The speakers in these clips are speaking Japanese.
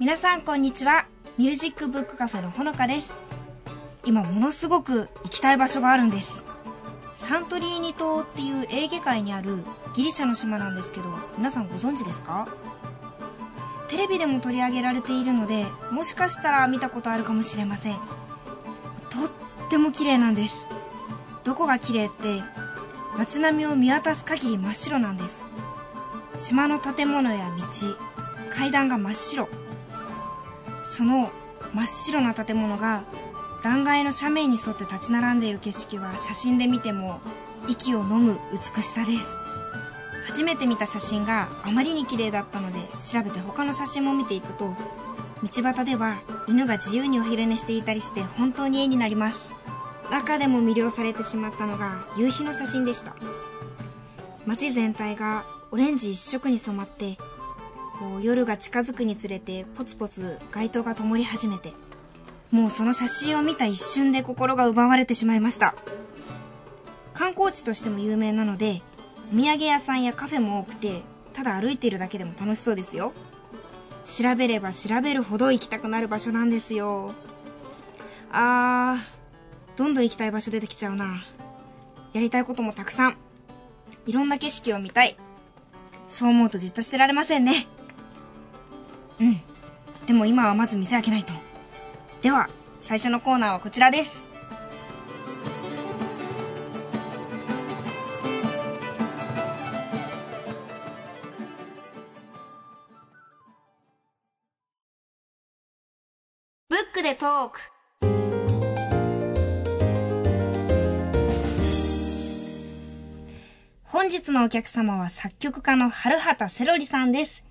皆さんこんにちは。ミュージックブックカフェのほのかです。今ものすごく行きたい場所があるんです。サントリーニ島っていうエーゲ海にあるギリシャの島なんですけど皆さんご存知ですか？テレビでも取り上げられているのでもしかしたら見たことあるかもしれません。とっても綺麗なんです。どこが綺麗って街並みを見渡す限り真っ白なんです。島の建物や道階段が真っ白。その真っ白な建物が断崖の斜面に沿って立ち並んでいる景色は写真で見ても息を飲む美しさです。初めて見た写真があまりに綺麗だったので調べて他の写真も見ていくと道端では犬が自由にお昼寝していたりして本当に絵になります。中でも魅了されてしまったのが夕日の写真でした。街全体がオレンジ一色に染まってこう夜が近づくにつれてポツポツ街灯が灯り始めてもうその写真を見た一瞬で心が奪われてしまいました。観光地としても有名なのでお土産屋さんやカフェも多くてただ歩いているだけでも楽しそうですよ。調べれば調べるほど行きたくなる場所なんですよ。あーどんどん行きたい場所出てきちゃうな。やりたいこともたくさん。いろんな景色を見たい。そう思うとじっとしてられませんね。うん。でも今はまず店開けないと。では最初のコーナーはこちらです。ブックでトーク。本日のお客様は作曲家の春畑セロリさんです。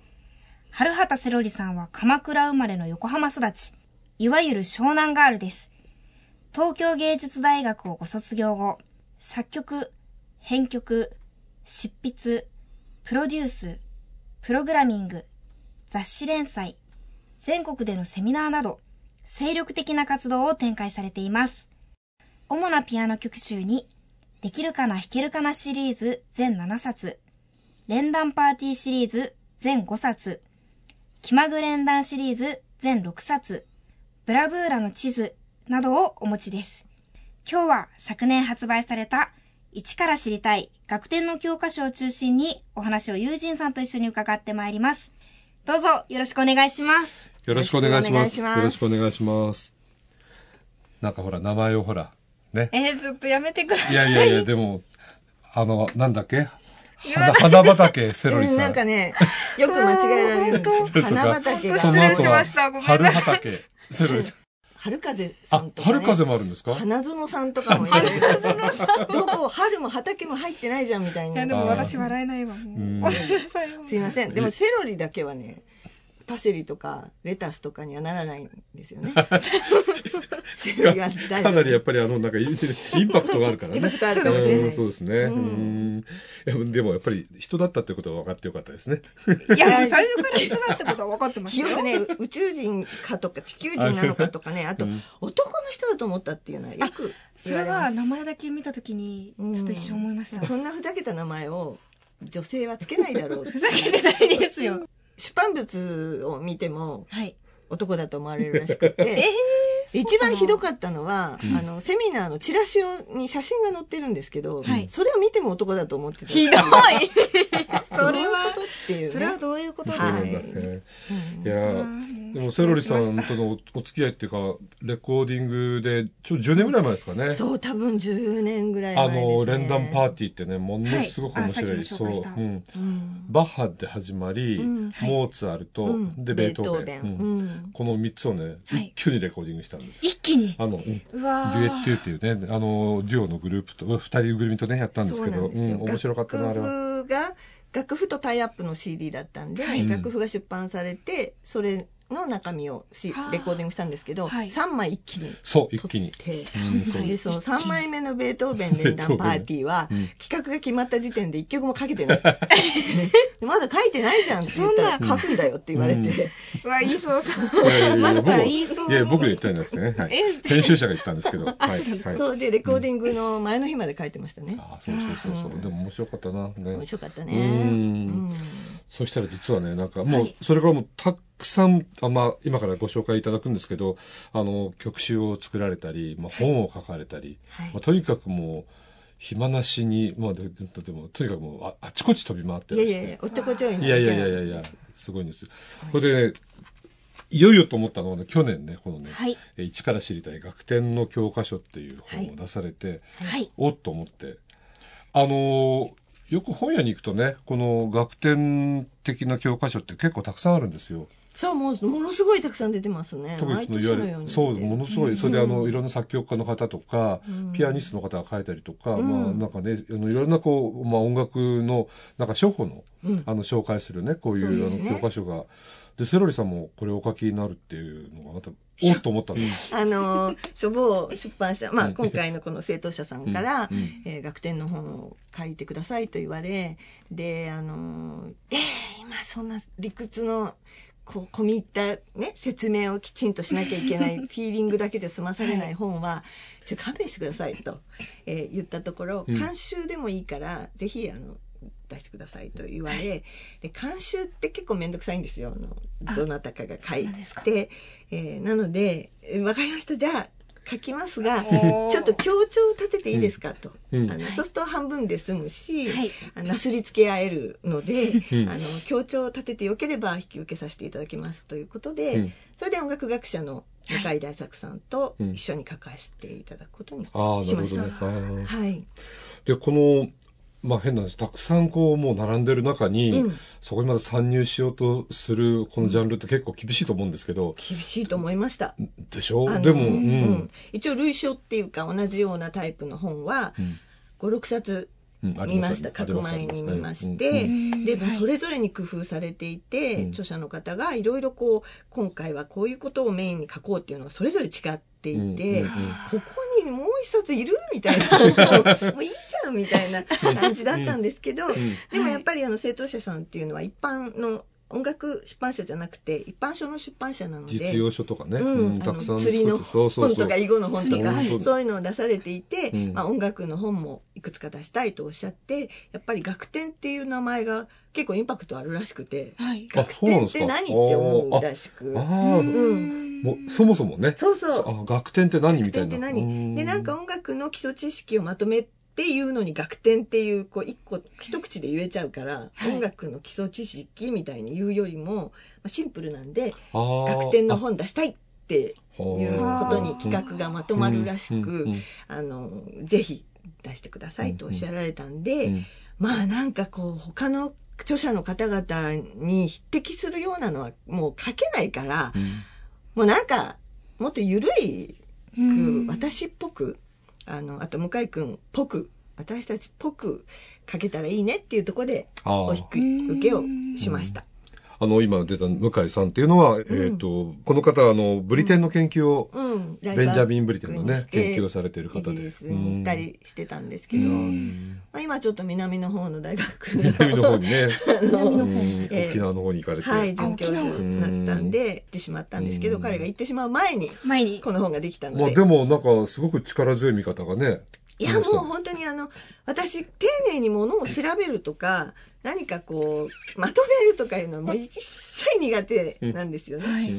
春畑セロリさんは鎌倉生まれの横浜育ち、いわゆる湘南ガールです。東京芸術大学をご卒業後、作曲、編曲、執筆、プロデュース、プログラミング、雑誌連載、全国でのセミナーなど、精力的な活動を展開されています。主なピアノ曲集に、できるかな弾けるかなシリーズ全7冊、連弾パーティーシリーズ全5冊、気まぐ連弾シリーズ全6冊、ブラブーラの地図などをお持ちです。今日は昨年発売された一から知りたい学典の教科書を中心にお話を友人さんと一緒に伺ってまいります。どうぞよろしくお願いします。よろしくお願いします。よろしくお願いします。なんかほら、名前をほら、ね。えー、ちょっとやめてください。いやいやいや、でも、あの、なんだっけ？花花畑セロリうんさ。なんんかね、よく間違えられるんですよ。花畑そが。の後は失礼しましたごめんなさい春畑セロリさん。春風さあん、とか、ね。春風もあるんですか？花園さんとかもいる。どこ、春も畑も入ってないじゃんみたいいや、なで。も私笑えないわ。ごめんなさい。すいません。でもセロリだけはね、パセリとかレタスとかにはならないんですよね。セロリは大かなりや丈っぱりあの、なんかインパクトがあるから夫。インパねク。トあるかもしれない。うんそうですね。うん。でもやっぱり人だったってことが分かってよかったですね。いや、最初から人だってことは分かってましたよ。よくね、宇宙人かとか地球人なのかとかね、あと、うん男の人だと思ったっていうのはよくそれ。は名前だけ見たときに、ちょっと一瞬思いました。そんなふざけた名前を女性はつけないだろうふざけてないですよ。出版物を見てもはい。男だと思われるらしくて、一番ひどかったのは、あの、セミナーのチラシをに写真が載ってるんですけど、はい。それを見ても男だと思ってた。ひどい。それはどういうこと？っていうね。それはどういうこと？だねうんい。やでもセロリさんとのお付き合いっていうか、レコーディングで、ちょ、10年ぐらい前ですかね。そう、多分10年ぐらいあ前です、ね。の、連弾パーティーってね、ものすごく面白い。はいそう、うん。うん。バッハで始まり、うん。はい。モーツァルト、うん。で、ベートーベン。この3つをね、はい。一挙にレコーディングしたんです。一気に？あの、うん。デうわュエットゥっていうね、あの、デュオのグループと、二人組とね、やったんですけど、面白かったな、あれは。楽譜が楽譜とタイアップの CD だったんで、はい。楽譜が出版されてそれの中身をしはあレコーディングしたんですけど、はい3枚一気にそう、一気に。でその3枚目のベートーベン連弾 パーティーは、うん企画が決まった時点で1曲もかけてない まだ書いてないじゃんって言ったらそんな書くんだよって言われて、うわ、言いそうそう。マスター僕言いそういや、僕で言ったんですね。はい。え編集者が言ったんですけど。はい。はい。そうでレコーディングの前の日まで書いてましたね、あそうそうそうそう。でも面白かったな。ね面。白かったねうんうんそしたら実はね、なんかもうはい、それからもうたくさん、あまあ、今からご紹介いただくんですけど、あの、曲集を作られたり、まあ、本を書かれたり、はい。まあ、とにかくもう、暇なしに、まあ、でも、とにかくもうあ、あちこち飛び回ってらっしゃいやいやいやおっちょこちょいいやいやいやいやいや、すごいんですよ。これでね、いよいよと思ったのはね、去年ね、このね、はい。え一から知りたい学天の教科書っていう本を出されて、はい。おっと思って。あのーよく本屋に行くとね、この学天的な教科書って結構たくさんあるんですよ。そうもうものすごいたくさん出てますね。特に毎そのいわゆる、年のようにそう、ものすごい、それであの、うんいろんな作曲家の方とか、うん。ピアニストの方が書いたりとか、うん。まあなんかね、あのいろんなこう、まあ音楽の、なんか処方の、うん。あの、紹介するね、こういうあの教科書が。で、セロリさんもこれをお書きになるっていうのがまた、おっと思ったんです。あの書房出版社、まあ、うん。今回のこの生徒者さんから、うん。うん。えー学天の本を書いてくださいと言われであのえー今そんな理屈のこう込み入った、ね、説明をきちんとしなきゃいけない フィーリングだけじゃ済まされない。本はちょっと勘弁してくださいと、えー言ったところうん。監修でもいいから、ぜひあの出してくださいと言われ、で監修って結構面倒くさいんですよ。あのあどなたかが書いそうなえーなので「えーわかりました。じゃあ書きますがちょっと強調を立てていいですか?」と、うん。あのそうすると半分で済むし、はい。あなすりつけ合えるので、うん。あの強調を立ててよければ引き受けさせていただきますということで、うん。それで音楽学者の向井大作さんとうん。一緒に書かせていただくことにしました。ほどね。あーはい、で、この、まあ変な話、たくさんこうもう並んでる中に、うん。そこにまた参入しようとするこのジャンルって結構厳しいと思うんですけど、厳しいと思いました。でしょ？あのでも、ううん。ん。一応類書っていうか同じようなタイプの本はうん。56冊見ました。書く前に見まして。うん。ではい。それぞれに工夫されていて、うん。著者の方がいろいろこう今回はこういうことをメインに書こうっていうのがそれぞれ違っていて、ここにもう一冊いる？みたいな。もういいじゃんみたいな感じだったんですけど、でもやっぱりあの生徒者さんっていうのは一般の音楽出版社じゃなくて一般書の出版社なので実用書とかね、うんうんたくさん釣りの本とか囲碁の本とか そういうのを出されていて、うん。まあ、音楽の本もいくつか出したいとおっしゃってやっぱり学天っていう名前が結構インパクトあるらしくてはい。あ学天って何って思うらしく。ああ、うん。もうそもそもね。そうそう。あ、学天って何みたいな。学天って何？うんでなんか音楽の基礎知識をまとめて言うのに学天っていうこう一個一口で言えちゃうから、はい。音楽の基礎知識みたいに言うよりも、まあ、シンプルなんであー。学天の本出したいっていうあことに企画がまとまるらしく、うんうんあのぜひ出してくださいとおっしゃられたんで、うん。まあなんかこう他の著者の方々に匹敵するようなのはもう書けないから、うん。もうなんかもっと緩いく、うん。私っぽくあのあと向井君っぽく私たちっぽく書けたらいいねっていうところであお引き受けをしました。あの、今出た向井さんっていうのは、えっ、と、この方は、あの、ブリテンの研究を、うん、ベンジャミン・ブリテンのね、研究をされている方で。行ったりしてたんですけど、うんまあ、今ちょっと南の方の大学南の方にね、南の方うんええ沖縄の方に行かれて。はい、准教授沖縄になったんで、行ってしまったんですけど、うん彼が行ってしまう前に、前に。この本ができたのまあで。でもなんかすごく力強い見方がね。いや、もう本当にあの、私、丁寧にものを調べるとか、何かこう、まとめるとかいうのはもう一切苦手なんですよね。はい。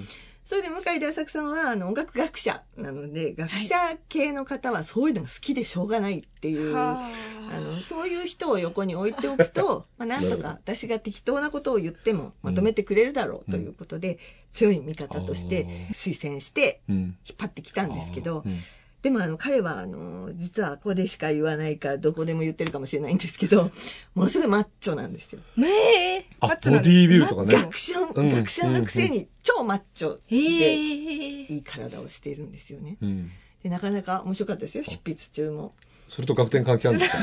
それで向井大作さんはあの音楽学者なので、学者系の方はそういうのが好きでしょうがないっていう、はあ。のそういう人を横に置いておくと、まあ、なんとか私が適当なことを言ってもまとめてくれるだろうということで、強い味方として推薦してうん。引っ張ってきたんですけど、うんでもあの彼はあの実はここでしか言わないかどこでも言ってるかもしれないんですけど ものすごいマッチョなんですよ。めえ。あ、ボマッチョなんディービルとかね。学者、うん学者のくせに超マッチョえでえ。いい体をしているんですよね。うん。でなかなか面白かったですよ執筆中も。それと学点関係あるんですか？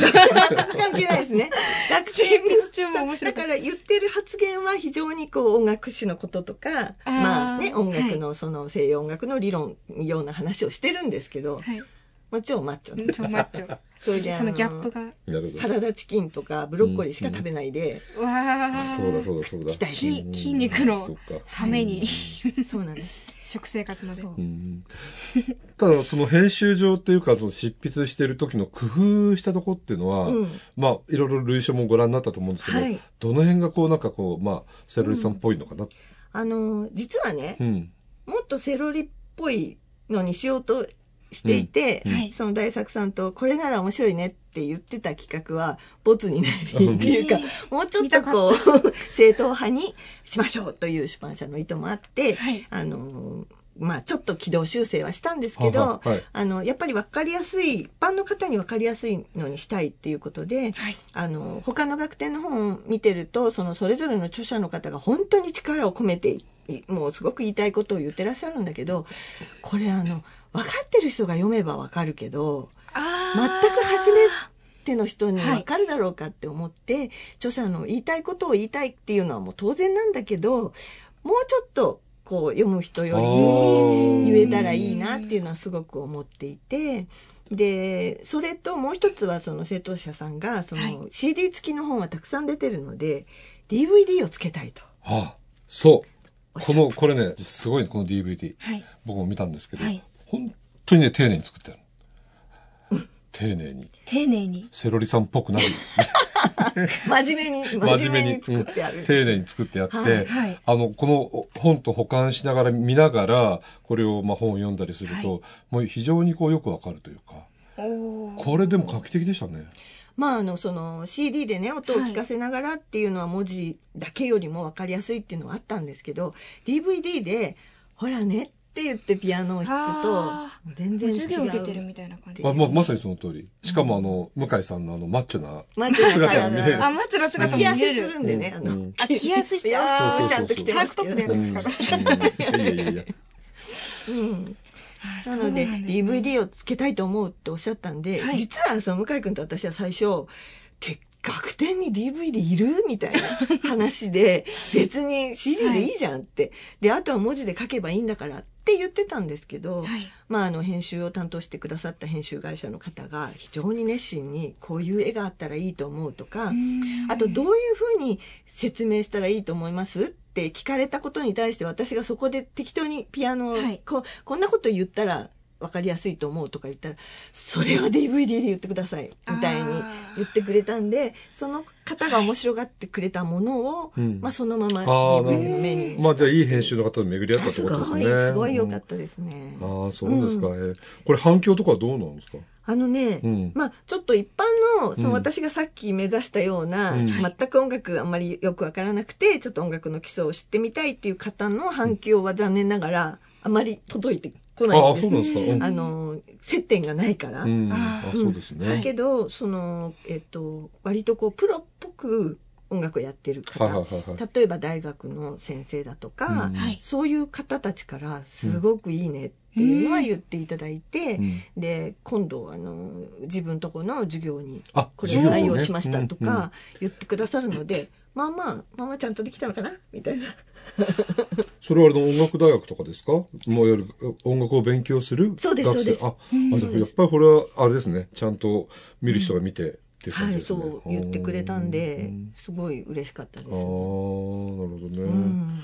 関係ないですね。学生演説中も面白かっただから言ってる発言は非常にこう音楽史のこととか、まあね、音楽のその西洋音楽の理論ような話をしてるんですけど、はい。もちろんマッチョね。ちょ、マッチョ。それでそのギャップが。サラダチキンとかブロッコリーしか食べないで、わああ。そうだそうだそうだ。鍛えて筋筋肉の。ために、そうなんです。食生活まで。そううんただその編集上っていうかその執筆してる時の工夫したとこっていうのは、うんまあいろいろ類書もご覧になったと思うんですけど、はいどの辺がこうなんかこうまあセロリさんっぽいのかな、あの、実はねう、ん、もっとセロリっぽいのにしようとしていて、うん。はいその大作さんとこれなら面白いねって言ってた企画はボツになりっていうか、えもうちょっとこう 正統派にしましょうという出版社の意図もあって、はい。あのまあちょっと軌道修正はしたんですけど、ははいはい。あのやっぱり分かりやすい一般の方に分かりやすいのにしたいっていうことで、はい。あの他の学典の本を見てるとそのそれぞれの著者の方が本当に力を込めていもうすごく言いたいことを言ってらっしゃるんだけどこれあの分かってる人が読めば分かるけどあ全ーく初めての人に分かるだろうかって思って、著者の言いたいことを言いたいっていうのはもう当然なんだけどもうちょっとこう読む人よりに言えたらいいなっていうのはすごく思っていて。で、それともう一つはその生徒者さんがそはの CD 付きの本はたくさん出てるので DVD をつけたいと。あそうこのこれねすごいねこの DVD はい。僕も見たんですけど、はい。本当にね丁寧に作ってある。丁寧に。丁寧に。セロリさんっぽくなる 真面目に、真面目に作ってある。うん丁寧に作ってあって、はいはい。あの、この本と保管しながら見ながら、これをまあ本を読んだりすると、もう非常にこうよくわかるというか、これでも画期的でしたね。まあ、あの、その CD でね、音を聞かせながらっていうのは文字だけよりも分かりやすいっていうのはあったんですけど、DVD で、ほらねって言ってピアノを弾くとあ、全然違う。授業受けてるみたいな感じまあ、ままさにその通り。しかもあの、向井さんのあの、マッチョなマッチョな姿が見れる。あ、マッチョな姿も見れる。するんでね、あの、うんあ着やすいし洋あー服ちゃんと着てタンクトップでやるうんんですかうんいやいやいや。うん。あなので DVD をつけたいと思うっておっしゃったんで、はい。実はその向井君と私は最初、て学典に DVD いる？みたいな 話で、別に CD でいいじゃんって、で、あとは文字で書けばいいんだからって言ってたんですけど、はい。まあ、あの、編集を担当してくださった編集会社の方が非常に熱心に、こういう絵があったらいいと思うとか、あとどういうふうに説明したらいいと思います？って聞かれたことに対して私がそこで適当にピアノを、はい。こうこんなこと言ったら分かりやすいと思うとか言ったらそれは DVD で言ってくださいみたいに言ってくれたんでその方が面白がってくれたものを、うん。まあ、そのまま DVD のメニューにまあじゃあいい編集の方と巡り合ったってすことですね。ごいすごい良かうんったですね。ああ、そうですか。えーこれ反響とかはどうなんですか？あのね、うんまあちょっと一般のそのうん私がさっき目指したような、うん全く音楽あんまりよくわからなくてちょっと音楽の基礎を知ってみたいっていう方の反響は残念ながらあまり届いてこないああ、んですそうなんですか。うんあの接点がないから。うん。あそうですね。だけどそのえっと割とこうプロっぽく音楽をやってる方、はいはい。例えば大学の先生だとか、そういう方たちからすごくいいねっていうのは言っていただいて、うんで今度あの自分とこの授業にあこれ授業ね採用しましたとうんうんか言ってくださるので、まあまあまあまあちゃんとできたのかなみたいな。それはあの音楽大学とかですか？もういわゆる音楽を勉強するそうです学生？そうあ、あ、じゃあやっぱりこれはあれですね。ちゃんと見る人が見てっていう感はい。そう言ってくれたんでうん、すごい嬉しかったです。ああ、なるほどね。うん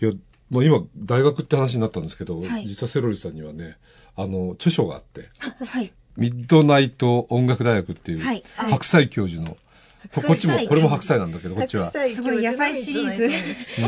いや、もう今、大学って話になったんですけど、はい。実はセロリさんにはね、あの、著書があって、はい。ミッドナイト音楽大学っていう、はい。はい。白菜教授の、ここっちもこれも白菜なんだけど、こっちは。白菜すごい野菜シリーズ。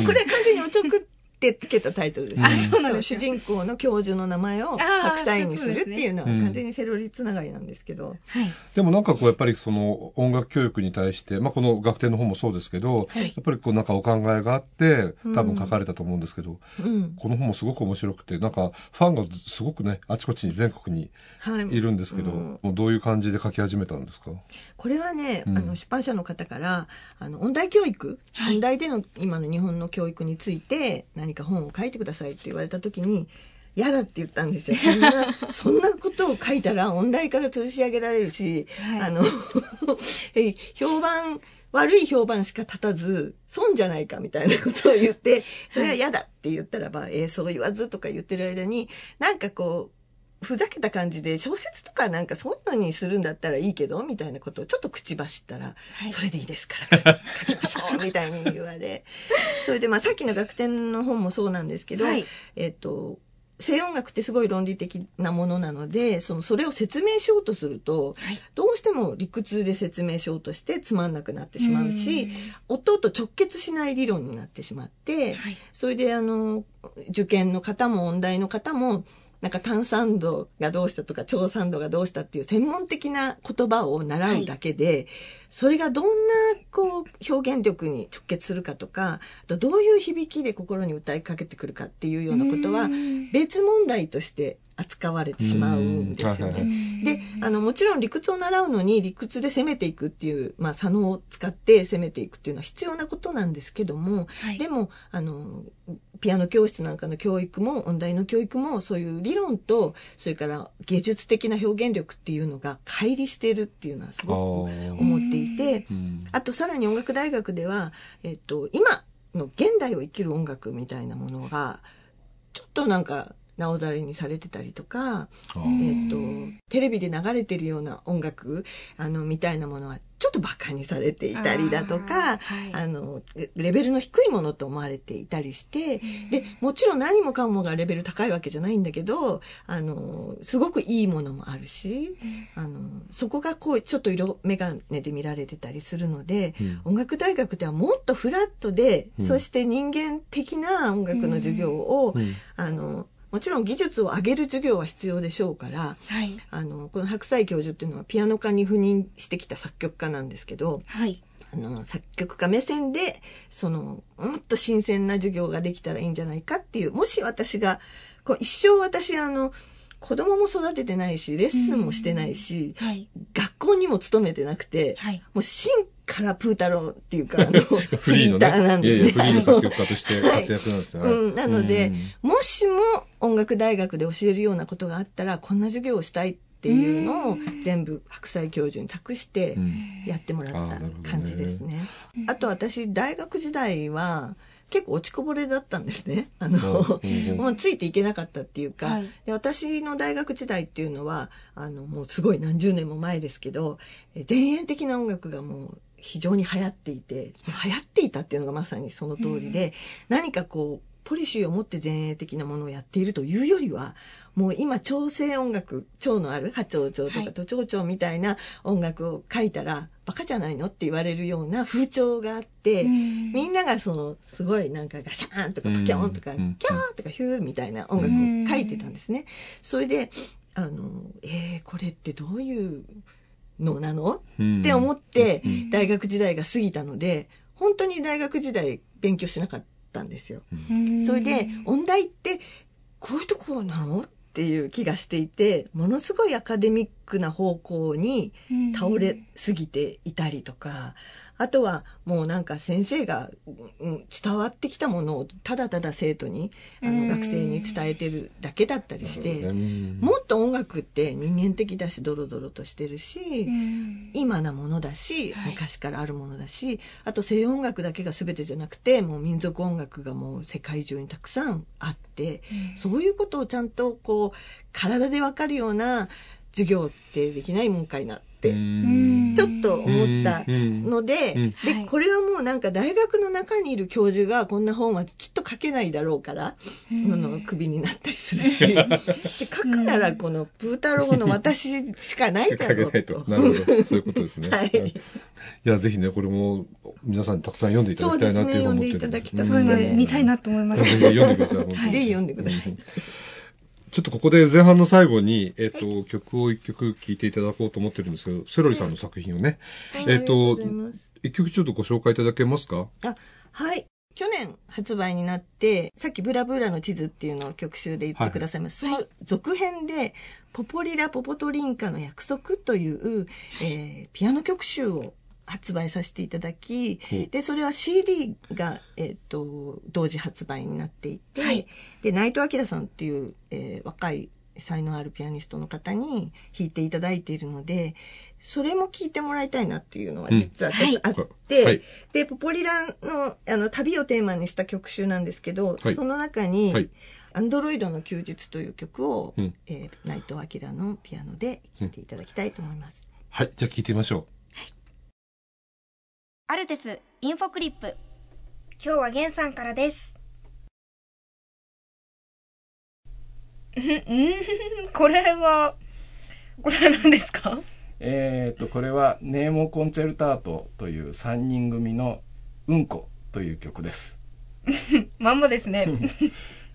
これ完全におちょくってつけたタイトルですね。あそうなんです主人公の教授の名前を白菜にするっていうのは完全にセロリつながりなんですけど。はい。でもなんかこう、やっぱりその音楽教育に対して、まあこの学典の方もそうですけど、はいやっぱりこうなんかお考えがあって、多分書かれたと思うんですけど、うん。この本もすごく面白くて、なんかファンがすごくね、あちこちに全国にはい。いるんですけど、うんもうどういう感じで書き始めたんですか？これはね、うんあの出版社の方からあの音大教育、はい音大での今の日本の教育について何か本を書いてくださいって言われた時にい嫌だって言ったんですよ。そんな、そんなことを書いたら音大から吊るし上げられるし、はいあの、え評判、悪い評判しか立たず、損じゃないかみたいなことを言って、それは嫌だって言ったらば、えーそう言わずとか言ってる間に、なんかこう、ふざけた感じで小説とかなんかそういうのにするんだったらいいけどみたいなことをちょっと口走ったら、はい。それでいいですから。書きましょうみたいに言われ。それでまあさっきの学典の本もそうなんですけど、はい。えっと西音楽ってすごい論理的なものなのでそのそれを説明しようとするとはい。どうしても理屈で説明しようとしてつまんなくなってしまうし音と直結しない理論になってしまって、はい。それであの受験の方も音大の方もなんか単酸度がどうしたとか超酸度がどうしたっていう専門的な言葉を習うだけで、それがどんなこう表現力に直結するかとかあとどういう響きで心に歌いかけてくるかっていうようなことはうん。別問題として扱われてしまうんですよね。で、あの、もちろん理屈を習うのに理屈で攻めていくっていう、まあ、左脳を使って攻めていくっていうのは必要なことなんですけども、はい。でも、あの、ピアノ教室なんかの教育も、音大の教育も、そういう理論と、それから芸術的な表現力っていうのが乖離しているっていうのはすごく思っていて、うん。あとさらに音楽大学では、えっと、今の現代を生きる音楽みたいなものが、ちょっとなんか、なおざりにされてたりとか、あえーっと、テレビで流れてるような音楽、あの、みたいなものは、ちょっと馬鹿にされていたりだとか、あーはい。あの、レレベルの低いものと思われていたりして、で、もちろん何もかもがレベル高いわけじゃないんだけど、あの、すごくいいものもあるし、あの、そこがこう、ちょっと色眼鏡で見られてたりするので、うん。音楽大学ではもっとフラットで、うん。そして人間的な音楽の授業を、うん。あの、もちろん技術を上げる授業は必要でしょうから、はい。あの、この白菜教授っていうのはピアノ科に赴任してきた作曲家なんですけど、はい。あの、作曲家目線で、その、もっと新鮮な授業ができたらいいんじゃないかっていう、もし私が、こう一生私、あの、子供も育ててないし、レッスンもしてないし、はい。学校にも勤めてなくて、はい。もう真からプータローっていうか、あの、フフリーターなんですね。いやいや、フリーの作曲あ家として活躍なんですよね。うん、なので、もしも音楽大学で教えるようなことがあったら、こんな授業をしたいっていうのを全部白菜教授に託してうんやってもらった感じですね。あと私、大学時代は結構落ちこぼれだったんですね。あの、うんもうついていけなかったっていうか、はい。で私の大学時代っていうのは、あの、もうすごい何十年も前ですけど、え前衛的な音楽がもう非常に流行っていて、流行っていたっていうのがまさにその通りで、何かこう、ポリシーを持って前衛的なものをやっているというよりは、もう今、調整音楽、調のある波長調とはい。か都調調みたいな音楽を書いたら、バカじゃないのって言われるような風潮があって、うん。みんながその、すごいなんかガシャーンとかパキョーンとか、うん。キャーとかヒューみたいな音楽を書いてたんですね。それで、あの、えー、これってどういうのなの？うん。って思ってうん。大学時代が過ぎたので、本当に大学時代勉強しなかったんですよ。うんそれで、音大ってこういうとこなの？っていう気がしていて、ものすごいアカデミックな方向にうん倒れすぎていたりとか、あとはもうなんか先生が、うん伝わってきたものをただただ生徒に、あうん。の学生に伝えてるだけだったりして、うん。もっと音楽って人間的だし、ドロドロとしてるし、うん。今なものだし、はい。昔からあるものだし、あと西洋音楽だけが全てじゃなくて、もう民族音楽がもう世界中にたくさんあって、そういうことをちゃんとこう、体でわかるような授業ってできないもんかいなって、うんちょっと思ったので、うんで、はいこれはもうなんか大学の中にいる教授がこんな本はきっと書けないだろうから、うんあの、クビになったりするし、で書くならこのプータローの私しかないだろうと。。ないとなるほど。そういうことですね。はいいや、ぜひね、これも皆さんにたくさん読んでいただきたいなっていうのを思ってるそうですね読んでいただきたい見たいなと思いまぜひす。読んでください。本当にぜひ読んでください。ちょっとここで前半の最後に、えっ、と、曲を一曲聴いていただこうと思ってるんですけど、セロリさんの作品をね、えっ、はいありがと一曲ちょっとご紹介いただけますか？あ、はい。去年発売になって、さっきブラブラの地図っていうのを曲集で言ってくださいます。その続編で、ポポリラ・ポポトリンカの約束という、えーピアノ曲集を発売させていただきで、それは CD が、えっ、と、同時発売になっていて、はい。で、内藤明さんっていう、えー若い才能あるピアニストの方に弾いていただいているので、それも聞いてもらいたいなっていうのは実はちょっとあって、はい。で、ポポリラの、あの、旅をテーマにした曲集なんですけど、はい。その中に、はい。アンドロイドの休日という曲を、うん。えー内藤明のピアノで弾いていただきたいと思います。はい。じゃあ聞いてみましょアルテスインフォクリップ。今日はゲンさんからです。これは、これは何ですか？えー、とこれは「ネーモコンチェルタート」という3人組の「うんこ」という曲です。まんまですね。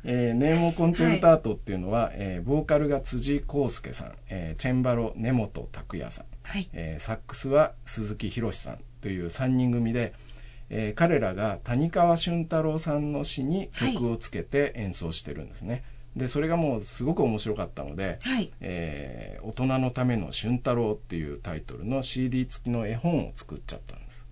えーネーモコンチェルタートっていうのは、えーボーカルが辻康介さん、えーチェンバロ根本拓也さん、はい。えーサックスは鈴木宏さんという3人組で、えー彼らが谷川俊太郎さんの詩に曲をつけて演奏してるんですね。でそれがもうすごく面白かったので、はい。えー大人のための俊太郎っていうタイトルの CD 付きの絵本を作っちゃったんです。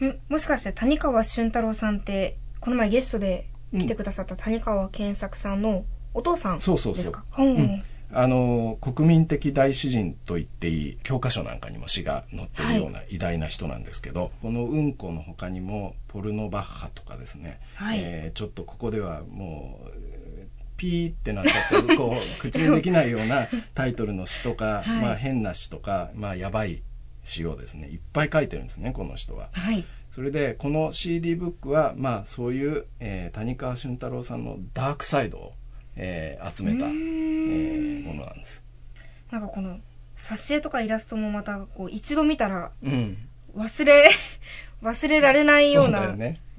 ん？もしかして谷川俊太郎さんって、この前ゲストで来てくださった谷川健作さんのお父さんですか？そうそうそう。うんうんあの国民的大詩人と言っていい教科書なんかにも詩が載ってるような偉大な人なんですけど、この「うんこ」の他にもポルノバッハとかですね、はいえーちょっとここではもうえーピーってなっちゃってこう 口にできないようなタイトルの詩とか、はいまあ、変な詩とか、まあ、やばい詩をですねいっぱい書いてるんですねこの人は。はい。それでこの CD ブックはまあそういう、えー谷川俊太郎さんのダークサイドを、えー集めた、えーものなんです。なんかこの、挿絵とかイラストもまた、こう、一度見たら、うん、忘れ、忘れられないような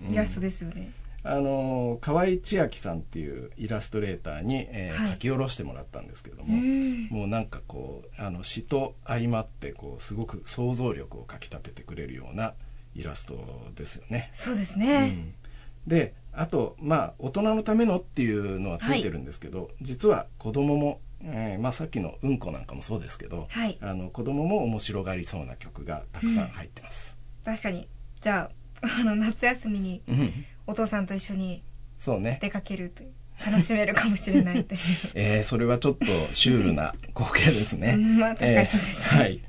イラストですよね。あのー河合千秋さんっていうイラストレーターに、えーはい書き下ろしてもらったんですけれどうも、ん。もうなんかこうあの詩と相まってこうすごく想像力をかき立ててくれるようなイラストですよね。そうですうね。んであとまあ大人のためのっていうのはついてるんですけど、実は子供も、えーまあ、さっきの「うんこ」なんかもそうですけど、はいあの子供も面白がりそうな曲がたくさん入ってます。確かに。じゃあ、あの、夏休みにうんお父さんと一緒にそうね、出かけるという、楽しめるかもしれないという。えーそれはちょっとシュールな光景ですね。うんまあ確かにそうですねえーはい。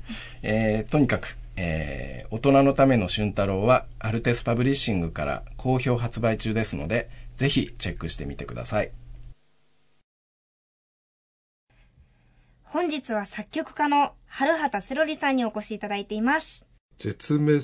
えーとにかく、えー大人のための俊太郎はアルテスパブリッシングから好評発売中ですので、ぜひチェックしてみてください。本日は作曲家の春畑セロリさんにお越しいただいています。う。絶滅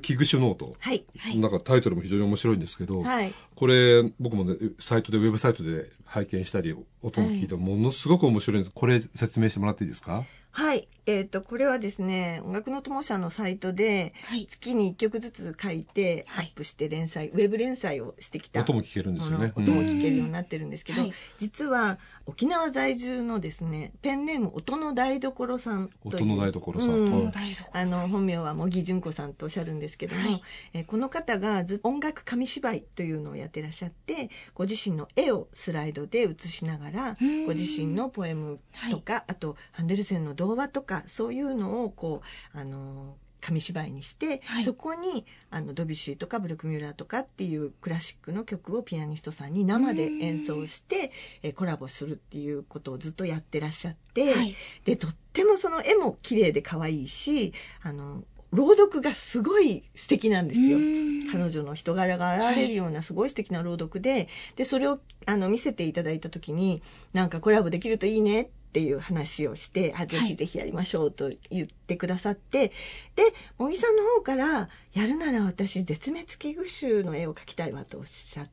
危惧種ノート。はい。なんかタイトルも非常に面白いんですけど、はい。これ僕もね、サイトで、ウェブサイトで拝見したり、音も聞いてものすごく面白いんです。これ説明してもらっていいですか？はい。えっ、と、これはですね、音楽の友社のサイトではい、月に1曲ずつ書いて、アはい。ップして連載、ウェブ連載をしてきた。音も聞けるんですよね。音も聞けるようになってるんですけど、はい。実は沖縄在住のですね、ペンネーム音の台所さんという。音の台所さん。うん。あの、本名は茂木純子さんとおっしゃるんですけども、はい。えーこの方がず音楽紙芝居というのをやってらっしゃって、ご自身の絵をスライドで写しながらうん、ご自身のポエムとか、あと、ハンデルセンの童話とか、そういうのを、こう、あの紙芝居にして、はい。そこにあのドビュッシーとかブルクミュラーとかっていうクラシックの曲をピアニストさんに生で演奏して、えーコラボするっていうことをずっとやってらっしゃって、はい。でとってもその絵も綺麗で可愛いしあの朗読がすごい素敵なんですよ。うん。彼女の人柄が現れるようなすごい素敵な朗読ででそれをあの見せていただいた時になんかコラボできるといいねっていう話をして、あぜひぜひやりましょうと言ってくださって、で茂木さんの方からやるなら私絶滅危惧種の絵を描きたいわとおっしゃって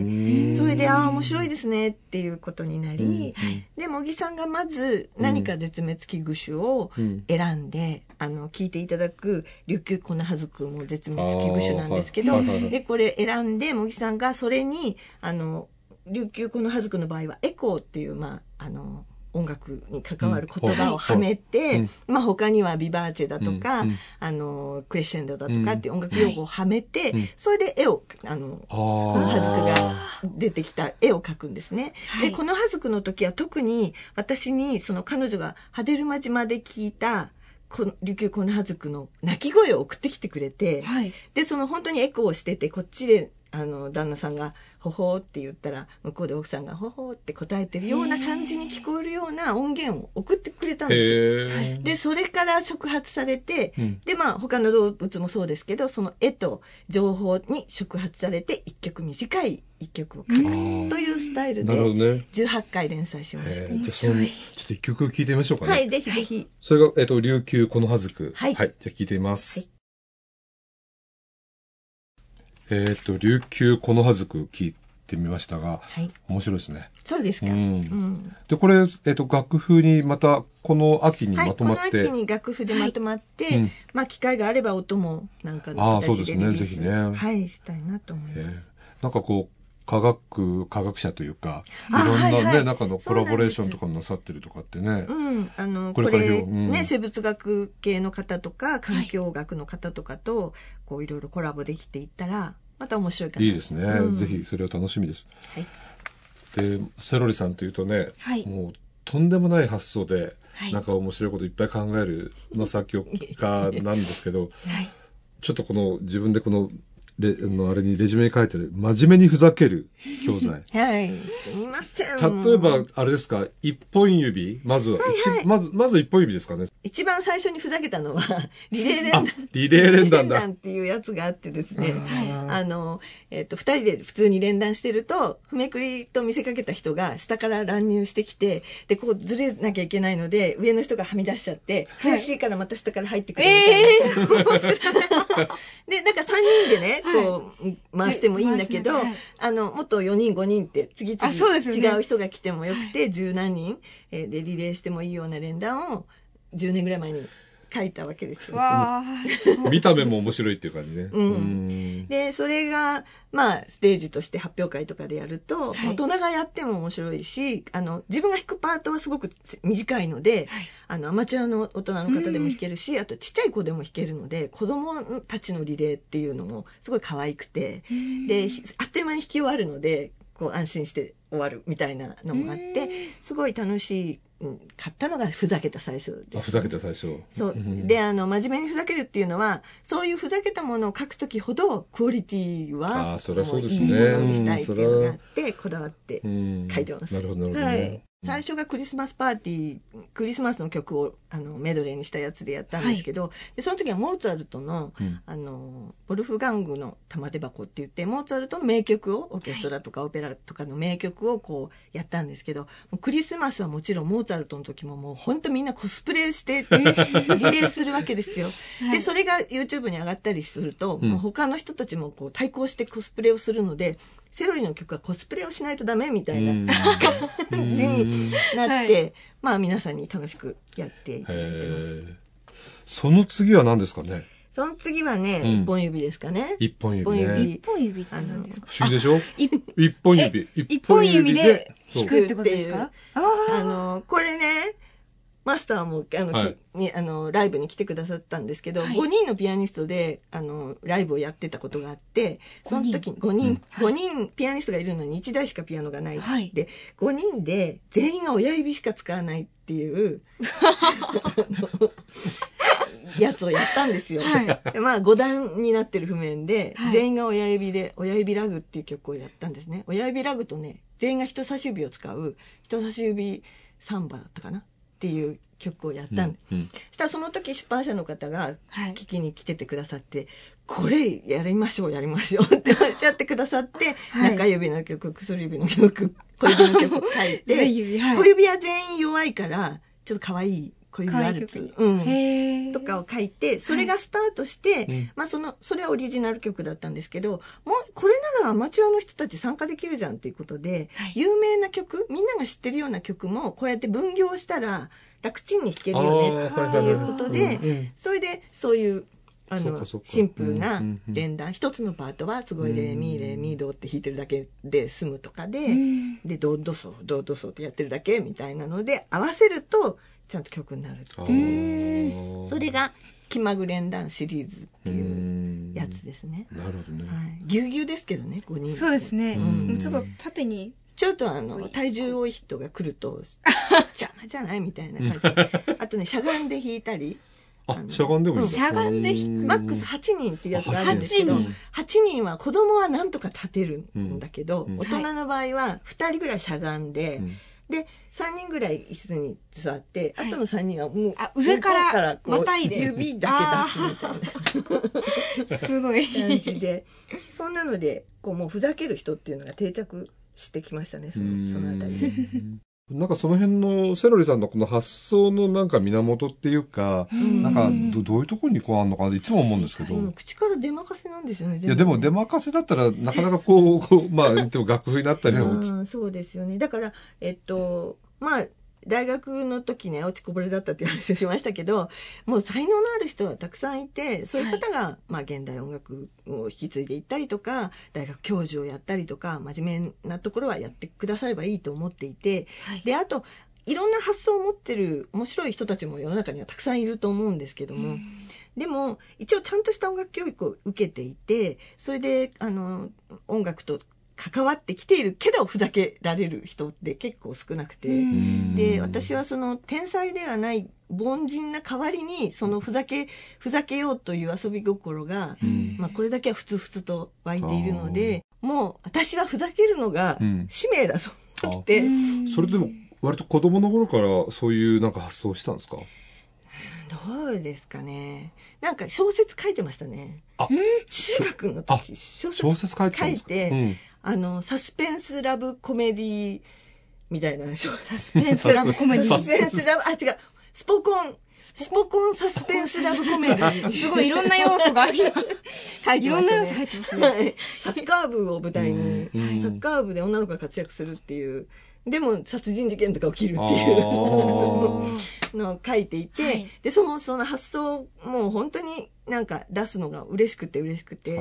うん。それでああ面白いですねっていうことになり、うん。で茂木さんがまず何か絶滅危惧種をうん。選んで、あの聞いていただく琉球コナハズクも絶滅危惧種なんですけど、でこれ選んで茂木さんがそれにあの琉球コナハズクの場合はエコーっていうまああの音楽に関わる言葉をはめて、うんまあ他にはビバーチェだとか、あのクレッシェンドだとかっていう音楽用語をはめて、うん。それで絵をあのあこのハズクが出てきた絵を描くんですね。はい。で、このハズクの時は特に私にその彼女がハデルマ島で聞いたこ琉球コノハズクの鳴き声を送ってきてくれて、はい。で、その本当にエコーをしてて、こっちで、あの、旦那さんが、ほほーって言ったら、向こうで奥さんが、ほほーって答えてるような感じに聞こえるような音源を送ってくれたんですよ。で、それから触発されて、うんで、まあ、他の動物もそうですけど、その絵と情報に触発されて、一曲短い一曲を書くんというスタイルで、ね。18回連載しました。えーじゃあその、ちょっと一曲聴いてみましょうかね。はい、ぜひぜひ。それが、えっ、と、琉球このはずく。はいじゃあ聴いてみます。えっ、と、琉球このはずく聴いてみましたが、はい。面白いですね。そうですか。ううんん。で、これ、えっ、と、楽譜にまた、この秋にはい、まとまって、この秋に楽譜でまとまって、うんまあ機会があれば音もなんかあのあそうですねぜひねはい、したいなと思いえーます。なんかこう、科学、科学者というか、いあろんなね、はいはい中のコラボレーションとかもなさってるとかってね。うん、あの、ここれれからうんね、生物学系の方とか、環境学の方とかと、こういろいろコラボできていったら、また面白いかな。いいですね、うんぜひそれは楽しみです。はい。で、セロリさんというとね、はいもうとんでもない発想で、はいなんか面白いこといっぱい考えるの作曲家なんですけど、はい。ちょっとこの自分でこのレのあれにレジュメに書いてる真面目にふざける教材。はい。すみません。例えば、あれですか、一本指まずは、一まず、まず一本指ですかね。一番最初にふざけたのは、リレー連あ弾。、リレー連弾だ。っていうやつがあってですね、ああの、えっ、と、二人で普通に連弾してると、ふめくりと見せかけた人が下から乱入してきて、で、こうずれなきゃいけないので、上の人がはみ出しちゃって、はい悔しいからまた下から入ってくるみたいな。で、なんか三人でね、こう、回してもいいんだけど、あの、もっと4人5人って次々違う人が来てもよくて、十何人えーでリレーしてもいいような連弾を10年ぐらい前に書いたわけですよ。わ見た目も面白いっていう感じね。うん。うん。で、それが、まあ、ステージとして発表会とかでやると、はい。大人がやっても面白いし、あの、自分が弾くパートはすごく短いので、はい。あの、アマチュアの大人の方でも弾けるし、あとちっちゃい子でも弾けるので、子供たちのリレーっていうのもすごい可愛くて、で、ひあっという間に弾き終わるので、こう安心して終わるみたいなのもあって、すごい楽しい、うん買ったのがふざけた最初です、あふざけた最初。そう。んで、あの、真面目にふざけるっていうのは、そういうふざけたものを書くときほど、クオリティは、あーそりゃそうですねもいいものにしたいっていうのがあって、こだわってうん書いてます。なるほど、なるほど、ねはい。最初がクリスマスパーティー、クリスマスの曲をあのメドレーにしたやつでやったんですけど、でその時はモーツァルトの、うん。あの、ボルフガングの玉手箱って言って、モーツァルトの名曲を、オーケストラとかオペラとかの名曲をこうやったんですけど、クリスマスはもちろんモーツァルトの時ももう本当みんなコスプレしてリレーするわけですよ。で、それが YouTube に上がったりすると、うん。もう他の人たちもこう対抗してコスプレをするので、セロリの曲はコスプレをしないとダメみたいなうん。感じになって、はい。まあ皆さんに楽しくやっていただいてます。その次は何ですかね？その次はね、うん。一本指ですかね。一本指一本ね指。一本指って何ですか？不思議でしょ？い一本。指。一本指で弾くってことですか？ああの、これね、マスターも、あの、はい。きにあの、ライブに来てくださったんですけど、はい。5人のピアニストで、あの、ライブをやってたことがあって、その時に5人、5人ピアニストがいるのに1台しかピアノがない。はい。で、5人で全員が親指しか使わないっていう、やつをやったんですよ。はい。でまあ5段になってる譜面で、はい。全員が親指で、親指ラグっていう曲をやったんですね。親指ラグとね、全員が人差し指を使う、人差し指サンバだったかなっていう曲をやったんで。うんうん。したらその時出版社の方がはい。聞きに来ててくださって、これやりましょうやりましょうって おっしゃってくださって、はい。中指の曲、薬指の曲、小指の曲を書いて、小指は全員弱いから、ちょっと可愛い小指ワルツ。う。ん。とかを書いて、それがスタートして、うん。まあその、それはオリジナル曲だったんですけど、もう、これならアマチュアの人たち参加できるじゃんっていうことで、はい。有名な曲、みんなが知ってるような曲も、こうやって分業したら、楽ちんに弾けるよねっていうことでそれで、そういう、あのシンプルな連弾、一つのパートはすごいレーミーレーミードって弾いてるだけで済むとかで、うん。で、ドドソ、ドドソってやってるだけみたいなので、合わせると、ちゃんと曲になるってあいう。ーそれが、気まぐ連弾シリーズってういうんやつですね。なるほどね。はい。ぎゅうぎゅうですけどね、5人。そうですね。うちょっと縦に。ちょっとあの、体重多い人が来ると、邪魔じゃないみたいな感じで。あとね、しゃがんで弾いたり、あの、しゃがんでもいいんだ。しゃがんでうマックス8人っていうやつがあるんですけど、あ8 8人は子供はなんとか立てるんだけど、うん大人の場合は2人ぐらいしゃがんで、うんで、3人ぐらい椅子に座って、はいあとの3人はもう、あ上から向こうこうまたいで指だけ出すみたいな。すごい。感じでそんなのでこうもうふざける人っていうのが定着してきましたねそのそのあたりで。なんかその辺のセロリさんのこの発想のなんか源っていうか、なんかどどういうところにこうあるのかなっていつも思うんですけど。うん口から出まかせなんですよね。いやでも出ま任せだったらなかなかこう、こうまあ言っても楽譜になったりそうですよね。だから、えっと、まあ、大学の時ね、落ちこぼれだったっていう話をしましたけど、もう才能のある人はたくさんいて、そういう方が、まあ、現代音楽を引き継いでいったりとか、大学教授をやったりとか、真面目なところはやってくださればいいと思っていて、はい。で、あと、いろんな発想を持ってる面白い人たちも世の中にはたくさんいると思うんですけども、でも一応ちゃんとした音楽教育を受けていてそれであの音楽と関わってきているけどふざけられる人って結構少なくて、うん。で私はその天才ではない凡人な代わりにそのふざけふざけようという遊び心が、うん。まあ、これだけはふつふつと湧いているのでもう私はふざけるのがうん。使命だと思って、うん。それでも割と子供の頃からそういうなんか発想したんですか？どうですかね。なんか小説書いてましたね。あ。中学の時小説書いて。うんあの、サスペンスラブコメディみたいな小 サスペンスラブコメディ。サスペンスラブ、あ、違う、スポコン、スポコンサスペンスラブコメディ。すごいいろんな要素が今。書いてましたね。いろんな要素入ってますね。はい。サッカー部を舞台に、うん。サッカー部で女の子が活躍するっていう、でも殺人事件とか起きるってあいう。ー。のを書いていて、はい。で、その、その発想、もう本当になんか出すのが嬉しくて嬉しくて、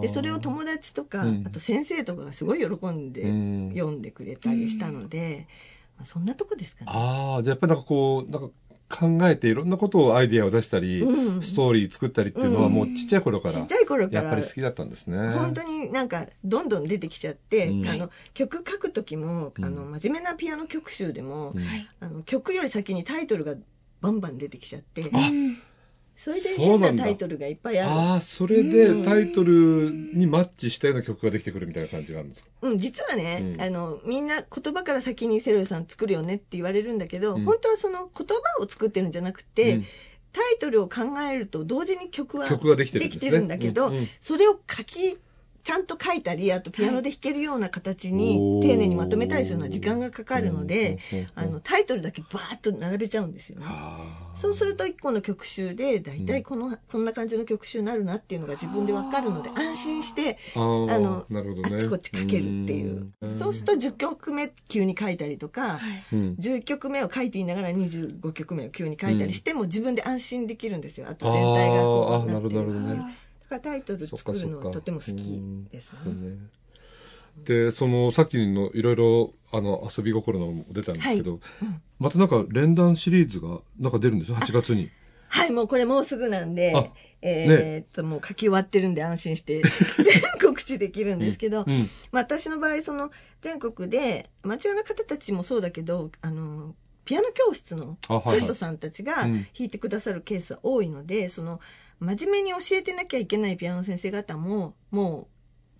でそれを友達とか、うん。あと先生とかがすごい喜んでうん。読んでくれたりしたので、まあ、そんなとこですかね。ああ、じゃあやっぱりなんかこう、なんか考えていろんなことをアイディアを出したり、うん。ストーリー作ったりっていうのはもうちっちゃい頃から、ちっちゃい頃からやっぱり好きだったんですね。本当になんかどんどん出てきちゃって、うん。あの曲書く時も、うん。あの真面目なピアノ曲集でも、うんあの曲より先にタイトルがバンバン出てきちゃって。あそれで変なタイトルがいっぱいある。ああ、それでタイトルにマッチしたような曲ができてくるみたいな感じがあるんですか？うん、実はね、うん。あのみんな言葉から先にセロリさん作るよねって言われるんだけど、うん。本当はその言葉を作ってるんじゃなくて、うん。タイトルを考えると同時に曲は曲ができてるんだけど、うんうん。それを書きちゃんと書いたりあとピアノで弾けるような形に丁寧にまとめたりするのは時間がかかるので、あのタイトルだけバーッと並べちゃうんですよね。そうすると一個の曲集で大体この、こんな感じの曲集になるなっていうのが自分でわかるので安心してあのあっちこっち書けるっていう。うん。そうすると10曲目急に書いたりとか、うん。11曲目を書いていながら25曲目を急に書いたりしても自分で安心できるんですよ。あと全体がこうなってあーあーなるからタイトル作るのはとても好きですね。でそのさっきのいろいろあの遊び心のも出たんですけど、またなんか連弾シリーズがなんか出るんですよ8月に。はいもうこれもうすぐなんであえーっともう書き終わってるんで安心して 告知できるんですけど、うんまあ、私の場合その全国でアマチュアの方たちもそうだけどあのピアノ教室の生徒さんたちがうん。弾いてくださるケースは多いので、その真面目に教えてなきゃいけないピアノ先生方ももう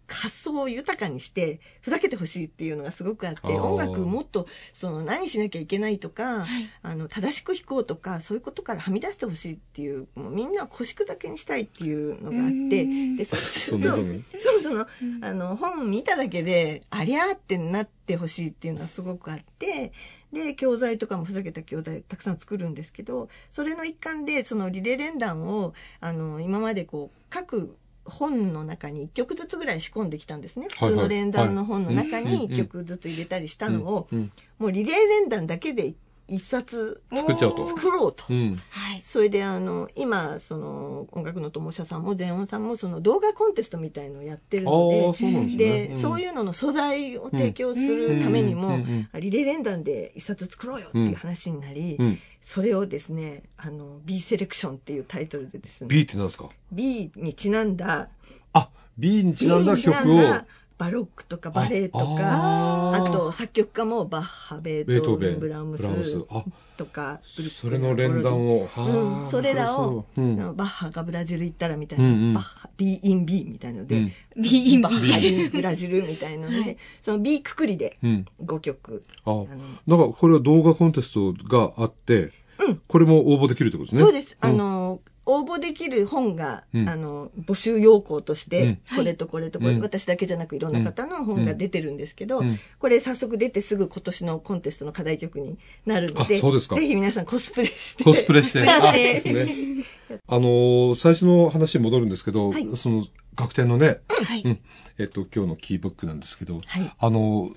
発想を豊かにしてふざけてほしいっていうのがすごくあって音楽もっとその何しなきゃいけないとか、あの正しく弾こうとかそういうことからはみ出してほしいっていうもうみんなを腰砕けにしたいっていうのがあってでそうするとそんなそんなそうそのあの本見ただけでありゃーってなってほしいっていうのはすごくあってで教材とかもふざけた教材たくさん作るんですけどそれの一環でそのリレー連弾をあの今までこう各本の中に1曲ずつぐらい仕込んできたんですね、はいはい。普通の連弾の本の中にうん1曲ずつ入れたりしたのを、うんもうリレー連弾だけで一冊作っちゃうと。作ろうと。うん。はい。それであの今その音楽の友社さんも全音さんもその動画コンテストみたいのをやってるあのであそうですね。で、そういうのの素材を提供するためにも、うん。うん。うん。リレー連弾で一冊作ろうよっていう話になり、うん。それをですねあの B セレクションっていうタイトルでですね。B って何ですか？B にちなんだあ B にちなんだ曲をなんだバロックとかバレエとかあと作曲家もバッハベートーベンブラームスとかそれの連弾を。うん、それらを、う。ん。バッハがブラジル行ったらみたいな、うんうん。バッハ B in B みたいので、うん。B in バ B ッハ in ブラジルみたいので、その B くくりでうん。5曲、あ、のなんかこれは動画コンテストがあって、これも応募できるってことですね。そうです。あん、の、応募できる本が、うん。あの、募集要項として、うん。これとこれとこれ、うん私だけじゃなくいろんな方の本が出てるんですけど、うん。これ早速出てすぐ今年のコンテストの課題曲になるので、あそうですか。ぜひ皆さんコスプレして。コスプレして。あのー最初の話に戻るんですけど、はい。その、楽天のね、はい。うん。えっと、今日のキーブックなんですけど、はい。あの、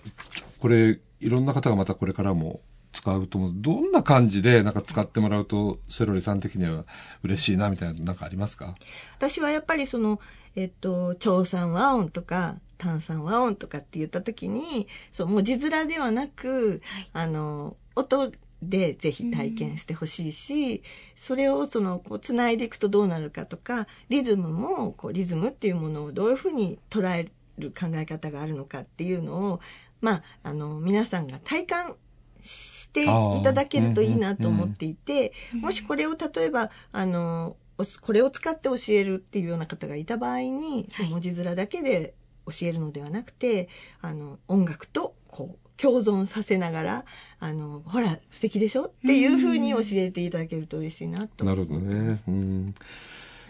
これ、いろんな方がまたこれからも使うと思う。どんな感じで、なんか使ってもらうと、セロリさん的には嬉しいな、みたいな、なんかありますか？私はやっぱりその、えっと、長酸和音とか、炭酸和音とかって言った時に、そう、文字面ではなく、あの、音でぜひ体験してほしいし、それをその、こう、繋いでいくとどうなるかとか、リズムも、こう、リズムっていうものをどういうふうに捉える考え方があるのかっていうのを、まあ、あの、皆さんが体感していただけるといいなと思っていて、もしこれを例えば、あの、おこれを使って教えるっていうような方がいた場合に、その文字面だけで教えるのではなくて、あの、音楽とこう、共存させながら、あの、ほら、素敵でしょ？っていうふうに教えていただけると嬉しいなと。なるほどね。うん。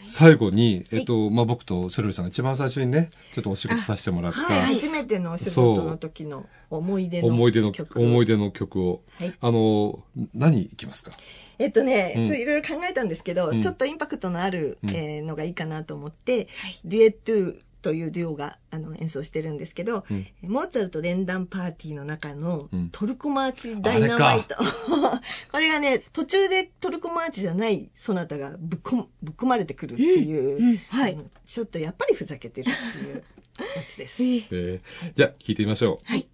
最後に、えっと、まあ、僕とセロリさんが一番最初にね、ちょっとお仕事させてもらった、はい、初めてのお仕事の時の思い出の曲。思い出の曲、思い出の曲を、はい。あの、何いきますか？えっとね、うん。いろいろ考えたんですけど、うん。ちょっとインパクトのある、うん。えーのがいいかなと思って、デュエットゥというデュオがあの演奏してるんですけど、うんモーツァルト連弾パーティーの中のうんトルコマーチダイナマイト。これがね、途中でトルコマーチじゃないソナタがぶっこぶっ込まれてくるっていう、うんうんはいちょっとやっぱりふざけてるっていうやつです。えーえーじゃあ、聞いてみましょう。はい。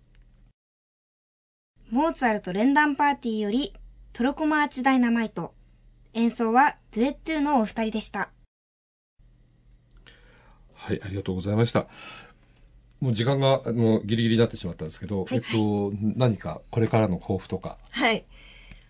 モーツァルト連弾パーティーよりトロコマーチダイナマイト。演奏はデュエットゥのお二人でした。はい、ありがとうございました。もう時間が、あの、ギリギリになってしまったんですけど、はいえっと、何かこれからの抱負とか。はい。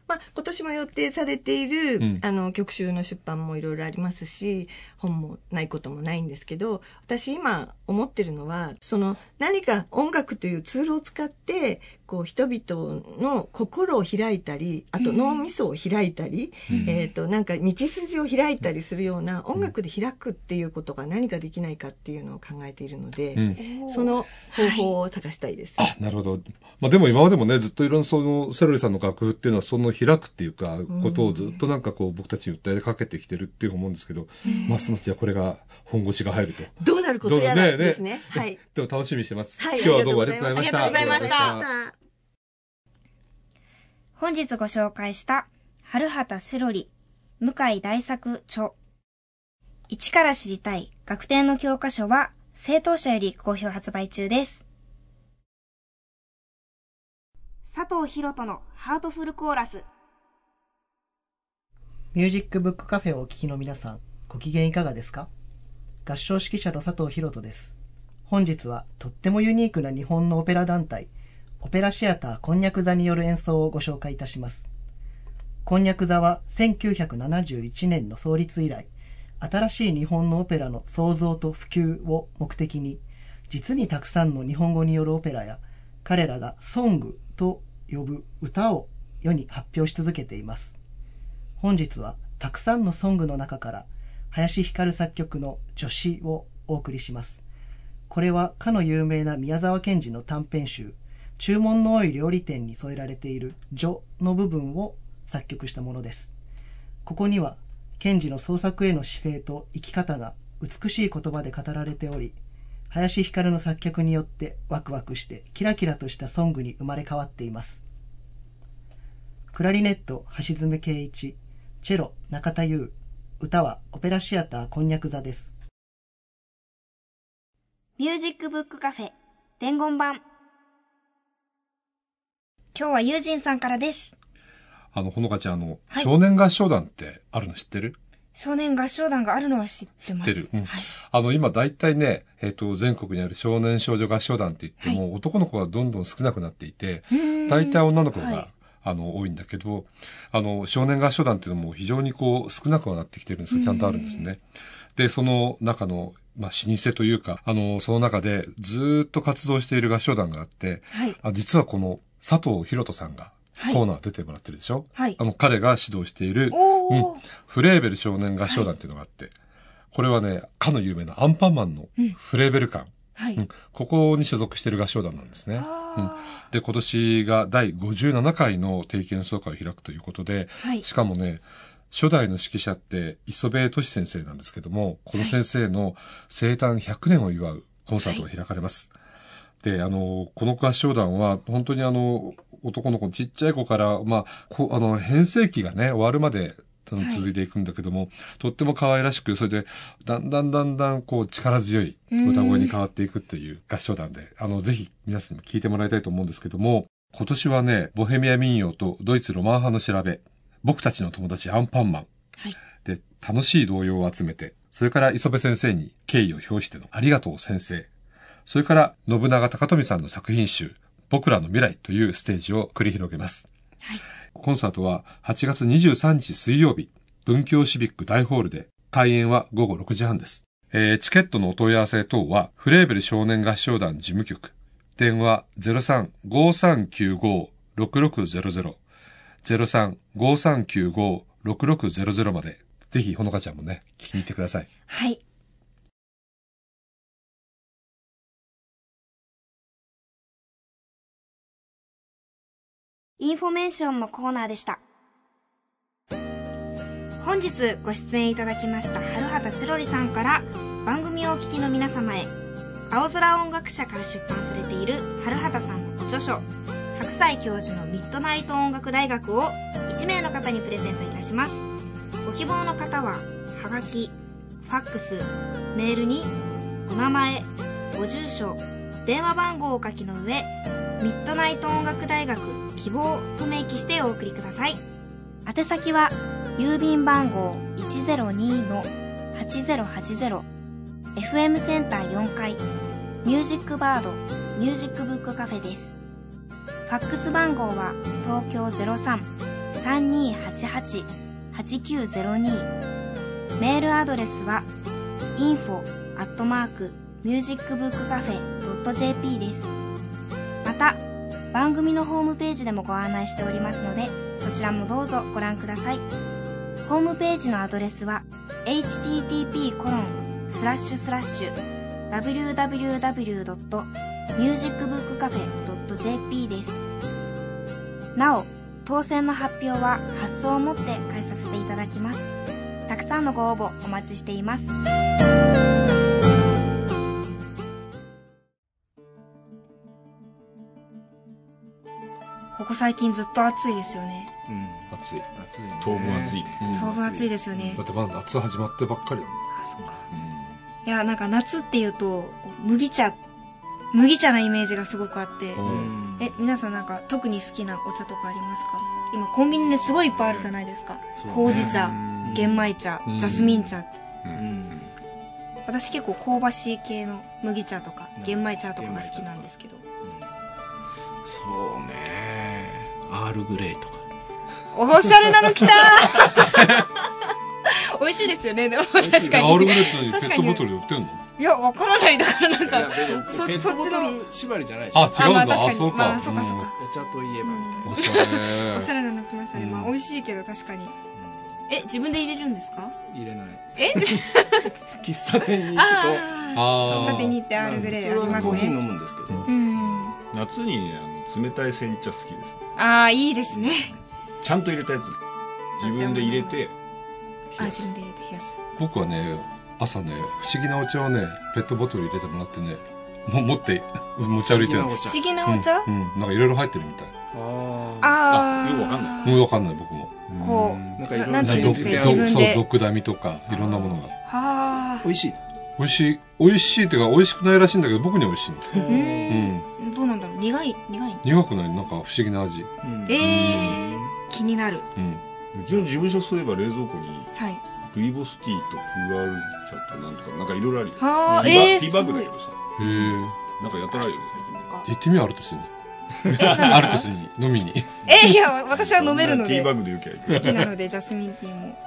まあ、今年も予定されている、うんあの、曲集の出版もいろいろありますし、本もないこともないんですけど、私今思ってるのは、その何か音楽というツールを使って、こう人々の心を開いたり、あと脳みそを開いたり、えっ、と、なんか道筋を開いたりするような音楽で開くっていうことが何かできないかっていうのを考えているので、うん。その方法を探したいです。あ、なるほど。まあでも今までもね、ずっといろんなその、セロリさんの楽譜っていうのは、その開くっていうか、ことをずっとなんかこう、僕たちに訴えかけてきてるっていう思うんですけど、ますますじゃあこれが本腰が入ると。どうなることやらですね。はい。でも楽しみにしてます。はい。今日はどうもありがとうございました。ありがとうございましたありがとうございました。本日ご紹介した、春畑セロリ、向井大作著。一から知りたい学典の教科書は、正当者より好評発売中です。佐藤博人のハートフルコーラス。ミュージックブックカフェをお聞きの皆さん、ご機嫌いかがですか？合唱指揮者の佐藤博人です。本日はとってもユニークな日本のオペラ団体、オペラシアターこんにゃく座による演奏をご紹介いたします。こんにゃく座は1971年の創立以来、新しい日本のオペラの創造と普及を目的に、実にたくさんの日本語によるオペラや、彼らがソングと呼ぶ歌を世に発表し続けています。本日はたくさんのソングの中から林光作曲の女子をお送りします。これはかの有名な宮沢賢治の短編集注文の多い料理店に添えられている女の部分を作曲したものです。ここには賢治の創作への姿勢と生き方が美しい言葉で語られており、林光の作曲によってワクワクしてキラキラとしたソングに生まれ変わっています。クラリネット橋爪圭一、チェロ中田優、歌はオペラシアターこんにゃく座です。ミュージックブックカフェ、伝言版。今日はユージンさんからです。あの、ほのかちゃん、あの、はい少年合唱団ってあるの知ってる？少年合唱団があるのは知ってます。知ってるうんはい。あの、今大体ね、えっ、と、全国にある少年少女合唱団って言っても、男の子がどんどん少なくなっていて、大体女の子が、はいあの、多いんだけど、あの、少年合唱団っていうのも非常にこう、少なくはなってきてるんですけど、ちゃんとあるんですね。で、その中の、まあ、老舗というか、あの、その中でずーっと活動している合唱団があって、はい。あ実はこの佐藤博人さんがはい。コーナー出てもらってるでしょ、はい。あの、彼が指導している、うんフレーベル少年合唱団っていうのがあって、これはね、かの有名なアンパンマンのフレーベル館、はい。うんここに所属している合唱団なんですね。うんあで、今年が第57回の定期演奏会を開くということで、はいしかもね、初代の指揮者って磯部俊先生なんですけども、この先生の生誕100年を祝うコンサートが開かれます。で、あの、この合唱団は、本当にあの、男の子、ちっちゃい子から、まあ、こあの、変声期がね、終わるまで、あのはい続いていくんだけども、とっても可愛らしく、それで、だんだんだんだん、こう、力強い歌声に変わっていくっていう合唱団で、あの、ぜひ皆さんにも聞いてもらいたいと思うんですけども、今年はね、ボヘミア民謡とドイツロマン派の調べ、僕たちの友達アンパンマン、はい。で、楽しい童謡を集めて、それから磯部先生に敬意を表してのありがとう先生。それから信長高富さんの作品集、僕らの未来というステージを繰り広げます。はい。コンサートは8月23日水曜日、文京シビック大ホールで、開演は午後6時半です。えーチケットのお問い合わせ等は、フレーベル少年合唱団事務局、電話03-5395-6600、03-5395-6600まで、ぜひ、ほのかちゃんもね、聞きに行ってください。はい。インフォメーションのコーナーでした。本日ご出演いただきました春畑セロリさんから番組をお聞きの皆様へ青空音楽社から出版されている春畑さんのご著書白菜教授のミッドナイト音楽大学を1名の方にプレゼントいたします。ご希望の方は、はがき、ファックス、メールに、お名前、ご住所、電話番号をお書きの上、ミッドナイト音楽大学希望と明記してお送りください。宛先は、郵便番号102-8080、FM センター4階、ミュージックバード、ミュージックブックカフェです。ファックス番号は、東京03-3288-8902メールアドレスは info アットマークミュージックブックカフェ .jp です。また、番組のホームページでもご案内しておりますので、そちらもどうぞご覧ください。ホームページのアドレスは http コロンスラッシュスラッシュ www.musicbookcafe.jp です。なお、当選の発表は発送をもって返させていただきます。たくさんのご応募お待ちしています。ここ最近ずっと暑いですよね。うん暑い。暑いね当分暑いね。当分暑いですよねだ。ってまだ夏始まってばっかりだもん。あ、そっか。いや、なんか夏っていうと、麦茶、麦茶なイメージがすごくあって。うんえ、皆さんなんか特に好きなお茶とかありますか？今コンビニですごいいっぱいあるじゃないですか。そうねほうじ茶、玄米茶、うんジャスミン茶。うん私結構香ばしい系の麦茶とかうん玄米茶とかが好きなんですけど。そうね。アールグレイとか。おしゃれなの来た 美味しいですよね、でも確かアールに。グレットにペ確かにットボトルで売ってんの？いや、わからない。だからなんか、そペットボトル縛りじゃないでしょあ、違うんだ。まあ確かにあ、そうか。まあそうかそうかんお茶といえばみたいなおしゃれ。おしゃれなの来ましたね。うんまあ美味しいけど確かに。え、自分で入れるんですか？入れないえ？喫茶店に行くとああ。喫あ茶店に行ってアールグレイあります普通はコーヒー飲ね。むんですけどうん。夏にね冷たい煎茶好きです。ああ、いいですね。ちゃんと入れたやつ。自分で入れて。あ、自分で入れて冷やす。僕はね、朝ね、不思議なお茶をね、ペットボトル入れてもらってね、もう持って、持ち歩いてるんです。不思議なお茶うん、うんなんかいろいろ入ってるみたい。あああ。あよくわかんないもうわかんない、僕も。こあなんかいろんななんどていうんですかどそう、自分で毒ダミとか、いろんなものが。う。はあ。美味しい美味しい、美味しいっていうか、美味しくないらしいんだけど、僕には美味しいうん。ん。どうなんだろう？苦い苦い？苦くない、なんか不思議な味。うんええ気になる。うん。うちの事務所そういえば冷蔵庫にはい。ルイボスティーとプーアール茶となんとかなんかいろいろあるよ。はあ、ティーバええティーバ。ッグだけどさ。へえ。なんかやたらあるよね最近ね。行ってみよう、あるとするの。アルトスに飲みに。え、いや、私は飲めるので。ティーバッグでよきゃいいきなので、ジャスミンティーも。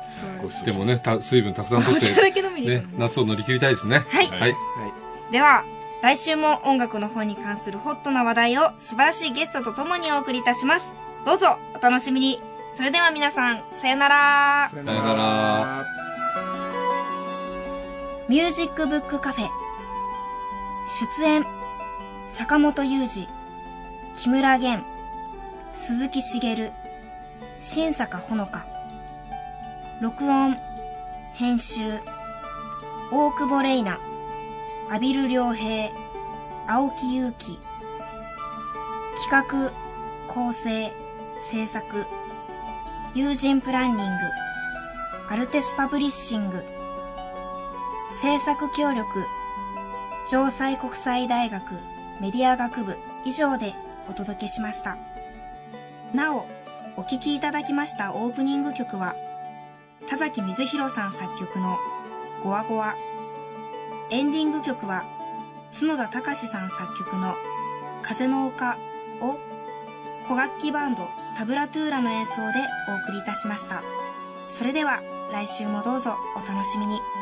でもね、た水分たくさんとっお茶だて、け飲みに行ねく、の。夏を乗り切りたいですね。はいはい。では、来週も音楽の方に関するホットな話題を素晴らしいゲストと共にお送りいたします。どうぞお楽しみに。それでは皆さん、さよなら。さよさよなら。ミュージックブックカフェ。出演、坂本雄二、木村玄、鈴木茂、新坂ほのか。録音、編集、大久保玲奈、阿比留良平、青木祐希。企画、構成、制作、友人プランニング、アルテスパブリッシング、制作協力、城西国際大学メディア学部以上でお届けしました。なお、お聴きいただきましたオープニング曲は、田崎水弘さん作曲のゴワゴワ。エンディング曲は、角田隆さん作曲の風の丘を古楽器バンドタブラトゥーラの演奏でお送りいたしました。それでは来週もどうぞお楽しみに。